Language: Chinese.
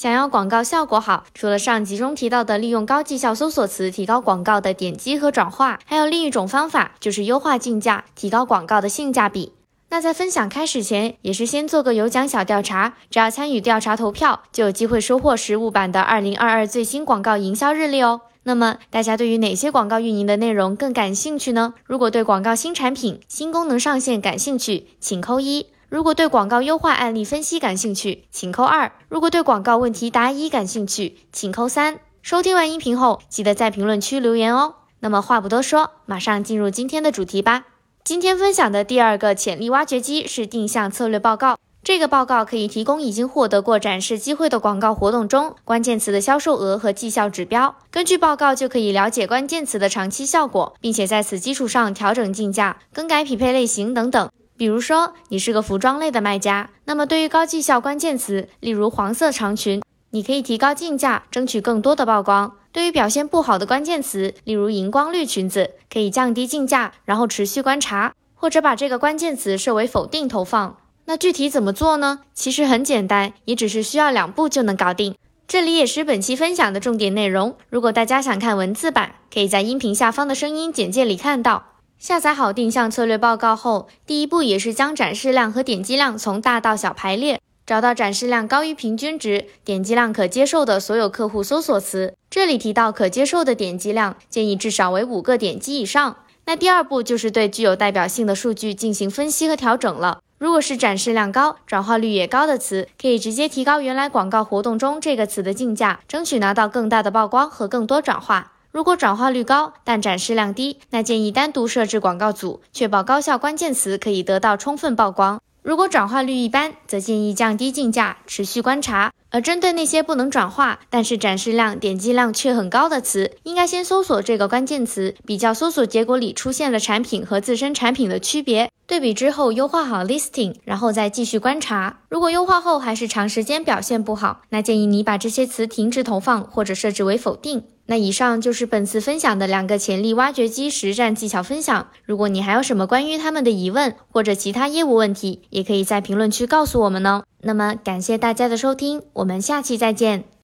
想要广告效果好，除了上集中提到的利用高绩效搜索词提高广告的点击和转化，还有另一种方法，就是优化竞价，提高广告的性价比。那在分享开始前，也是先做个有奖小调查，只要参与调查投票，就有机会收获实物版的二零二二最新广告营销日历哦。那么大家对于哪些广告运营的内容更感兴趣呢？如果对广告新产品、新功能上线感兴趣，请扣一。如果对广告优化案例分析感兴趣，请扣二；如果对广告问题答疑感兴趣，请扣三。收听完音频后，记得在评论区留言哦。那么话不多说，马上进入今天的主题吧。今天分享的第二个潜力挖掘机是定向策略报告。这个报告可以提供已经获得过展示机会的广告活动中关键词的销售额和绩效指标。根据报告就可以了解关键词的长期效果，并且在此基础上调整竞价、更改匹配类型等等。比如说，你是个服装类的卖家，那么对于高绩效关键词，例如黄色长裙，你可以提高竞价，争取更多的曝光；对于表现不好的关键词，例如荧光绿裙子，可以降低竞价，然后持续观察，或者把这个关键词设为否定投放。那具体怎么做呢？其实很简单，也只是需要两步就能搞定。这里也是本期分享的重点内容。如果大家想看文字版，可以在音频下方的声音简介里看到。下载好定向策略报告后，第一步也是将展示量和点击量从大到小排列，找到展示量高于平均值、点击量可接受的所有客户搜索词。这里提到可接受的点击量，建议至少为五个点击以上。那第二步就是对具有代表性的数据进行分析和调整了。如果是展示量高、转化率也高的词，可以直接提高原来广告活动中这个词的竞价，争取拿到更大的曝光和更多转化。如果转化率高，但展示量低，那建议单独设置广告组，确保高效关键词可以得到充分曝光。如果转化率一般，则建议降低竞价，持续观察。而针对那些不能转化，但是展示量、点击量却很高的词，应该先搜索这个关键词，比较搜索结果里出现的产品和自身产品的区别，对比之后优化好 listing，然后再继续观察。如果优化后还是长时间表现不好，那建议你把这些词停止投放或者设置为否定。那以上就是本次分享的两个潜力挖掘机实战技巧分享。如果你还有什么关于他们的疑问或者其他业务问题，也可以在评论区告诉我们哦。那么感谢大家的收听，我们下期再见。